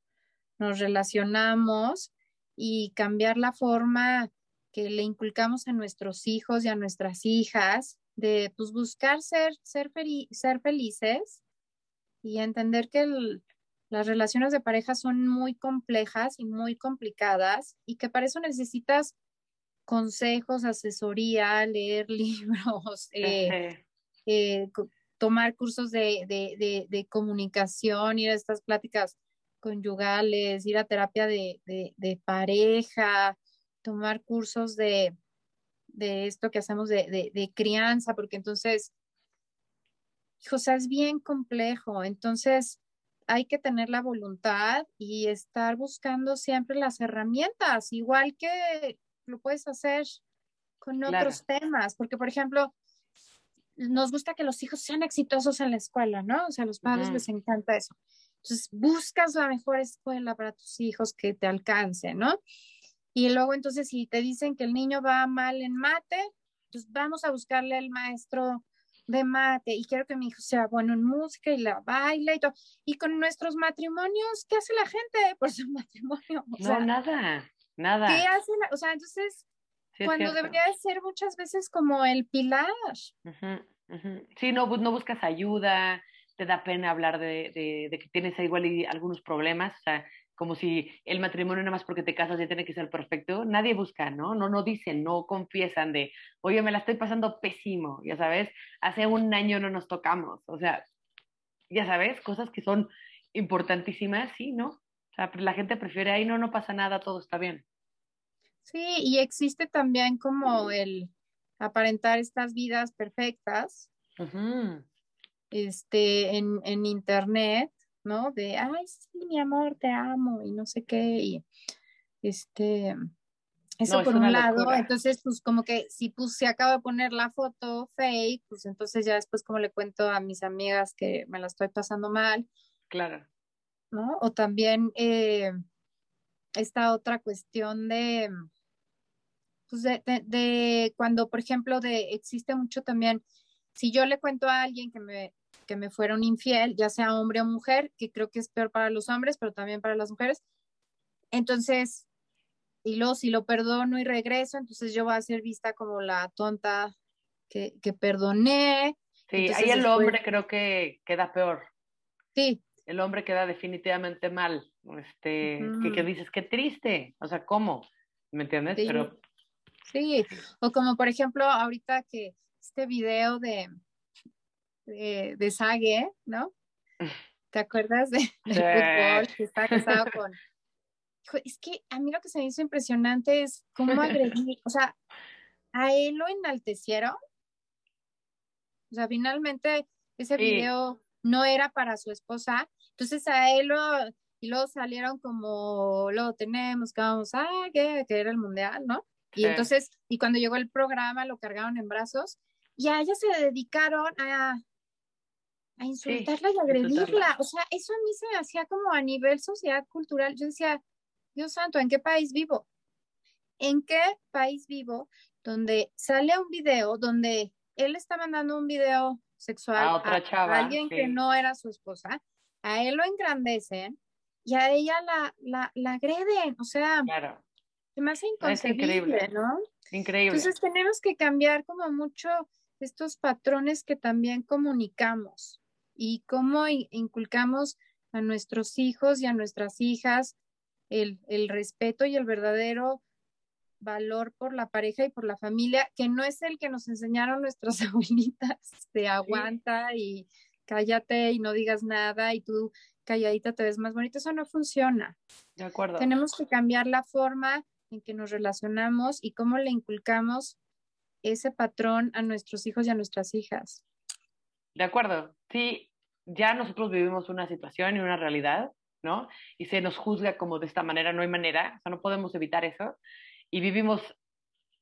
nos relacionamos y cambiar la forma que le inculcamos a nuestros hijos y a nuestras hijas de pues, buscar ser, ser, ser felices y entender que las relaciones de pareja son muy complejas y muy complicadas y que para eso necesitas consejos, asesoría, leer libros, eh, eh, tomar cursos de, de, de, comunicación, ir a estas pláticas conyugales, ir a terapia de, pareja, tomar cursos de, esto que hacemos de, crianza, porque entonces, hijo, o sea, es bien complejo. Entonces, hay que tener la voluntad y estar buscando siempre las herramientas, igual que lo puedes hacer con otros temas, porque, por ejemplo, nos gusta que los hijos sean exitosos en la escuela, ¿no? O sea, a los padres les encanta eso. Entonces, buscas la mejor escuela para tus hijos que te alcance, ¿no? Y luego, entonces, si te dicen que el niño va mal en mate, pues vamos a buscarle al maestro de mate y quiero que mi hijo sea bueno en música y la baila y todo. Y con nuestros matrimonios, ¿qué hace la gente por su matrimonio? no, nada, nada. ¿Qué hace? La, o sea, entonces, cuando debería ser muchas veces como el pilar. Sí, no, no buscas ayuda, te da pena hablar de, de, que tienes igual y algunos problemas, o sea, como si el matrimonio nada más porque te casas ya tiene que ser perfecto, nadie busca, ¿no? No, no dicen, no confiesan de, oye, me la estoy pasando pésimo, ya sabes, hace un año no nos tocamos, o sea, ya sabes, cosas que son importantísimas, sí, ¿no? O sea, la gente prefiere, ahí no, no pasa nada, todo está bien. Sí, y existe también como el aparentar estas vidas perfectas este, en, en internet, ¿no? De, ay, sí, mi amor, te amo y no sé qué. Y este, eso por un lado, entonces pues como que si pues se acaba de poner la foto fake, pues entonces ya después como le cuento a mis amigas que me la estoy pasando mal. Claro. ¿No? O también eh, esta otra cuestión de, pues de, de, cuando, por ejemplo, de, existe mucho también, si yo le cuento a alguien que me, que me fueron infiel, ya sea hombre o mujer, que creo que es peor para los hombres, pero también para las mujeres, entonces, y luego si lo perdono y regreso, entonces yo voy a ser vista como la tonta que, que perdoné. Sí, ahí el hombre creo que queda peor. Sí. El hombre queda definitivamente mal. Este, que, que, dices, qué triste. O sea, ¿cómo? ¿Me entiendes? Pero Sí, o como por ejemplo ahorita que este video de, de, de Sage, ¿no? ¿Te acuerdas de, fútbol que está casado con... Es que a mí lo que se me hizo impresionante es cómo agredir, o sea, a él lo enaltecieron. O sea, finalmente ese video no era para su esposa, entonces a él lo, y luego salieron como, lo tenemos, que vamos a, que, que era el mundial, ¿no? Y entonces, y cuando llegó el programa, lo cargaron en brazos y a ella se dedicaron a, a insultarla y agredirla. O sea, eso a mí se me hacía como a nivel sociedad cultural. Yo decía, Dios santo, ¿en qué país vivo? ¿En qué país vivo donde sale un video donde él está mandando un video sexual a, otra chava, alguien que no era su esposa? A él lo engrandecen y a ella la, la, la agreden. O sea, claro. Se me hace inconcebible, ¿no? Increíble. Entonces tenemos que cambiar como mucho estos patrones que también comunicamos y cómo inculcamos a nuestros hijos y a nuestras hijas el, el respeto y el verdadero valor por la pareja y por la familia, que no es el que nos enseñaron nuestras abuelitas de aguanta y cállate y no digas nada y tú calladita te ves más bonita, eso no funciona. De acuerdo. Tenemos que cambiar la forma en que nos relacionamos y cómo le inculcamos ese patrón a nuestros hijos y a nuestras hijas. De acuerdo, sí, ya nosotros vivimos una situación y una realidad, ¿no? Y se nos juzga como de esta manera, no hay manera, o sea, no podemos evitar eso. Y vivimos,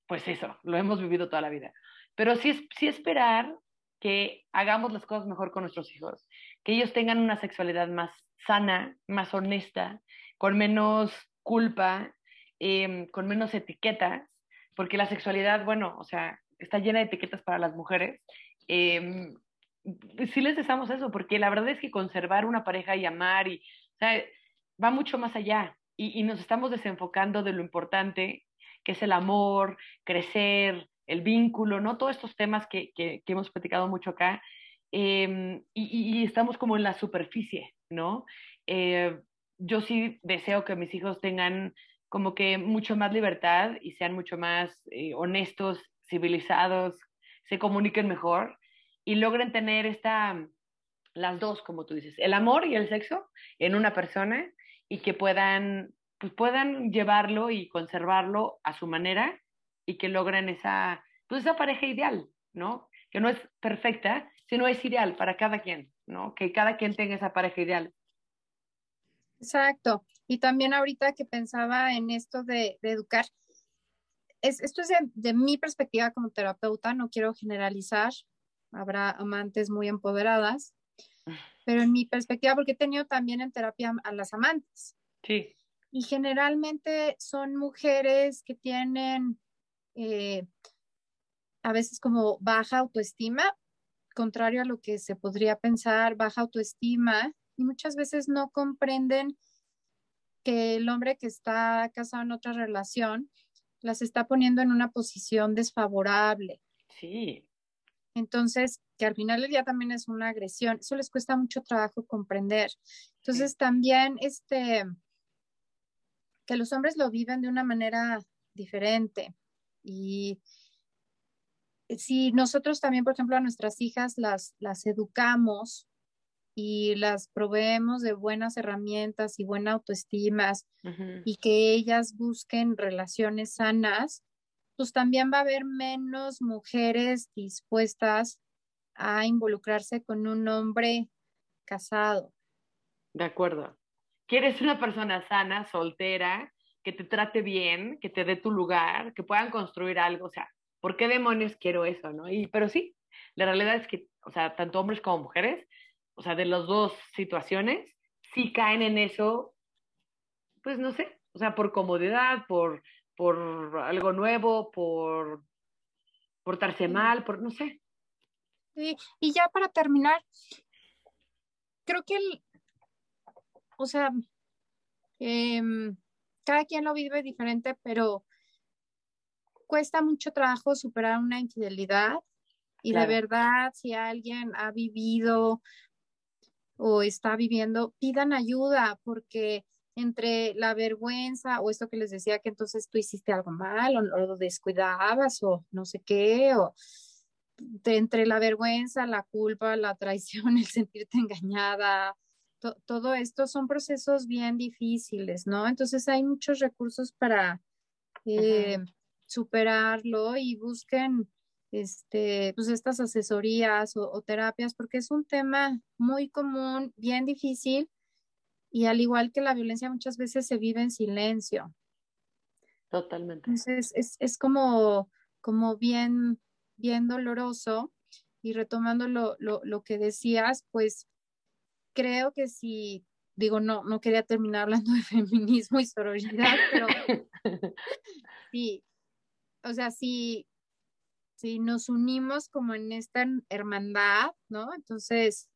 pues eso, lo hemos vivido toda la vida. Pero sí, sí esperar que hagamos las cosas mejor con nuestros hijos, que ellos tengan una sexualidad más sana, más honesta, con menos culpa Em, con menos etiquetas, porque la sexualidad, bueno, o sea, está llena de etiquetas para las mujeres. Eh, sí les deseamos eso, porque la verdad es que conservar una pareja y amar, y, va mucho más allá. Y, nos estamos desenfocando de lo importante, que es el amor, crecer, el vínculo, ¿no? Todos estos temas que, hemos platicado mucho acá. Em, y, y, estamos como en la superficie, ¿no? Eh, yo sí deseo que mis hijos tengan como que mucho más libertad y sean mucho más eh, honestos, civilizados, se comuniquen mejor y logren tener esta, las dos, como tú dices, el amor y el sexo en una persona y que puedan, pues puedan llevarlo y conservarlo a su manera y que logren esa, pues esa pareja ideal, ¿no? Que no es perfecta, sino es ideal para cada quien, ¿no? Que cada quien tenga esa pareja ideal. Exacto. Y también ahorita que pensaba en esto de, educar, es, esto es de, mi perspectiva como terapeuta, no quiero generalizar, habrá amantes muy empoderadas, pero en mi perspectiva, porque he tenido también en terapia a las amantes. Sí. Y generalmente son mujeres que tienen eh, a veces como baja autoestima, contrario a lo que se podría pensar, baja autoestima, y muchas veces no comprenden que el hombre que está casado en otra relación las está poniendo en una posición desfavorable. Sí. Entonces, que al final del día también es una agresión, eso les cuesta mucho trabajo comprender. Entonces, también este, que los hombres lo viven de una manera diferente. Y si nosotros también, por ejemplo, a nuestras hijas las, las educamos y las proveemos de buenas herramientas y buena autoestima y que ellas busquen relaciones sanas, pues también va a haber menos mujeres dispuestas a involucrarse con un hombre casado. De acuerdo. ¿Quieres una persona sana, soltera, que te trate bien, que te dé tu lugar, que puedan construir algo? O sea, ¿por qué demonios quiero eso, no? Y, pero sí, la realidad es que, o sea, tanto hombres como mujeres o sea, de las dos situaciones, si caen en eso, pues no sé, o sea, por comodidad, por, por algo nuevo, por portarse mal, por no sé. Sí, y ya para terminar, creo que el, o sea, em, cada quien lo vive diferente, pero cuesta mucho trabajo superar una infidelidad y de verdad si alguien ha vivido o está viviendo, pidan ayuda porque entre la vergüenza o esto que les decía que entonces tú hiciste algo mal o, lo descuidabas o no sé qué, o entre la vergüenza, la culpa, la traición, el sentirte engañada, todo esto son procesos bien difíciles, ¿no? Entonces hay muchos recursos para eh, superarlo y busquen este, pues estas asesorías o, terapias, porque es un tema muy común, bien difícil, y al igual que la violencia muchas veces se vive en silencio. Totalmente. Entonces es, es como, como bien, bien doloroso. Y retomando lo, lo, lo que decías, pues creo que si, digo, no, no quería terminar hablando de feminismo y sororidad, pero sí, o sea, sí, si nos unimos como en esta hermandad, ¿no? Entonces,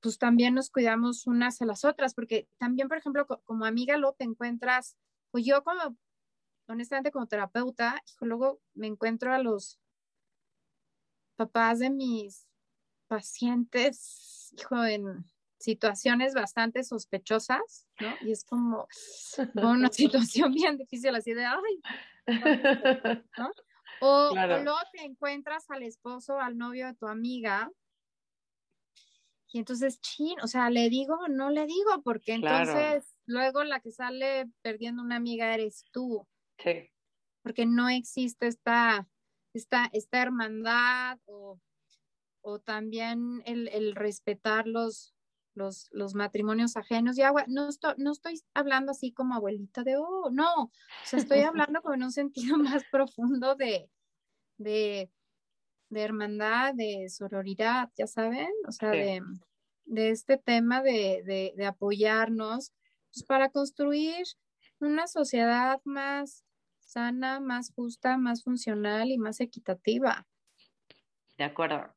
pues también nos cuidamos unas a las otras, porque también, por ejemplo, como amiga lo te encuentras, pues yo como, honestamente como terapeuta, luego me encuentro a los papás de mis pacientes, hijo, en situaciones bastante sospechosas, ¿no? Y es como, como una situación bien difícil así de, ay, ¿no? O, luego te encuentras al esposo, al novio de tu amiga. Y entonces, chin, o sea, ¿le digo o no le digo? Porque entonces luego la que sale perdiendo una amiga eres tú. Sí. Porque no existe esta, esta, esta hermandad o, también el, el respetar los, los, matrimonios ajenos y agua. No, estoy, no estoy hablando así como abuelita de, oh, no, o sea, estoy hablando con un sentido más profundo de, de, hermandad, de sororidad, ya saben, o sea, de, este tema de, apoyarnos pues, para construir una sociedad más sana, más justa, más funcional y más equitativa. De acuerdo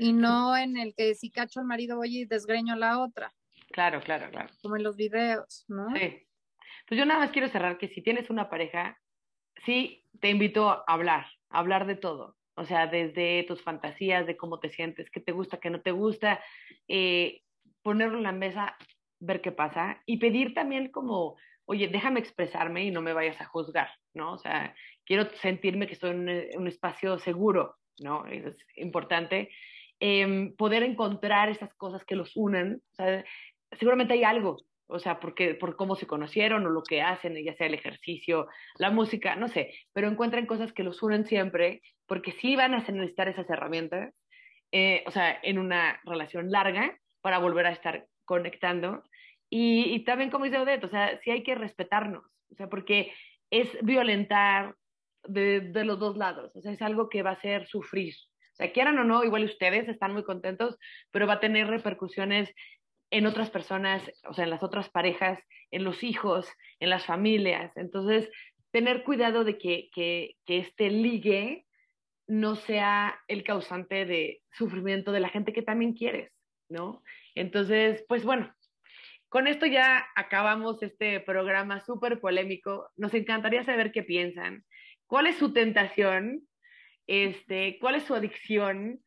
y no en el que si cacho al marido voy y desgreño a la otra. Claro, claro, claro. Como en los videos, ¿no? Sí. Pues yo nada más quiero cerrar que si tienes una pareja, sí te invito a hablar, a hablar de todo. O sea, desde tus fantasías, de cómo te sientes, qué te gusta, qué no te gusta, eh, ponerlo en la mesa, ver qué pasa y pedir también como, oye, déjame expresarme y no me vayas a juzgar, ¿no? O sea, quiero sentirme que estoy en un espacio seguro, ¿no? es importante. Em, poder encontrar esas cosas que los unen. O sea, seguramente hay algo, o sea, porque, por cómo se conocieron o lo que hacen, ya sea el ejercicio, la música, no sé, pero encuentran cosas que los unen siempre, porque sí van a necesitar esas herramientas, eh, o sea, en una relación larga para volver a estar conectando. Y, también, como dice Odette, o sea, sí hay que respetarnos, o sea, porque es violentar de, de los dos lados, o sea, es algo que va a ser sufrir, sea, quieran o no, igual ustedes están muy contentos, pero va a tener repercusiones en otras personas, o sea, en las otras parejas, en los hijos, en las familias. Entonces, tener cuidado de que, que, que este ligue no sea el causante de sufrimiento de la gente que también quieres, ¿no? Entonces, pues bueno, con esto ya acabamos este programa súper polémico. Nos encantaría saber qué piensan. ¿Cuál es su tentación? Este, ¿Cuál es su adicción?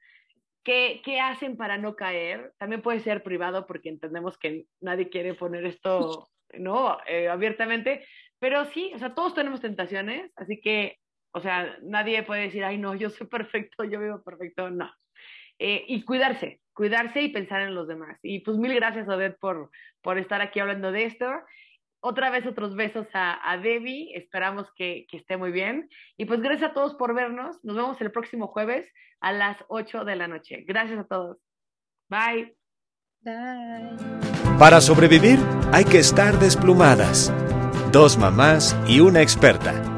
¿Qué, ¿Qué hacen para no caer? También puede ser privado porque entendemos que nadie quiere poner esto ¿no? Eh, abiertamente, pero sí, o sea, todos tenemos tentaciones, así que, o sea, nadie puede decir, ay, no, yo soy perfecto, yo vivo perfecto, no. Eh, y cuidarse, cuidarse y pensar en los demás. Y pues mil gracias, Odette, por, por estar aquí hablando de esto. Otra vez otros besos a, a Debbie, esperamos que, que, esté muy bien. Y pues gracias a todos por vernos. Nos vemos el próximo jueves a las 8 de la noche. Gracias a todos. Bye. Bye. Para sobrevivir hay que estar desplumadas. Dos mamás y una experta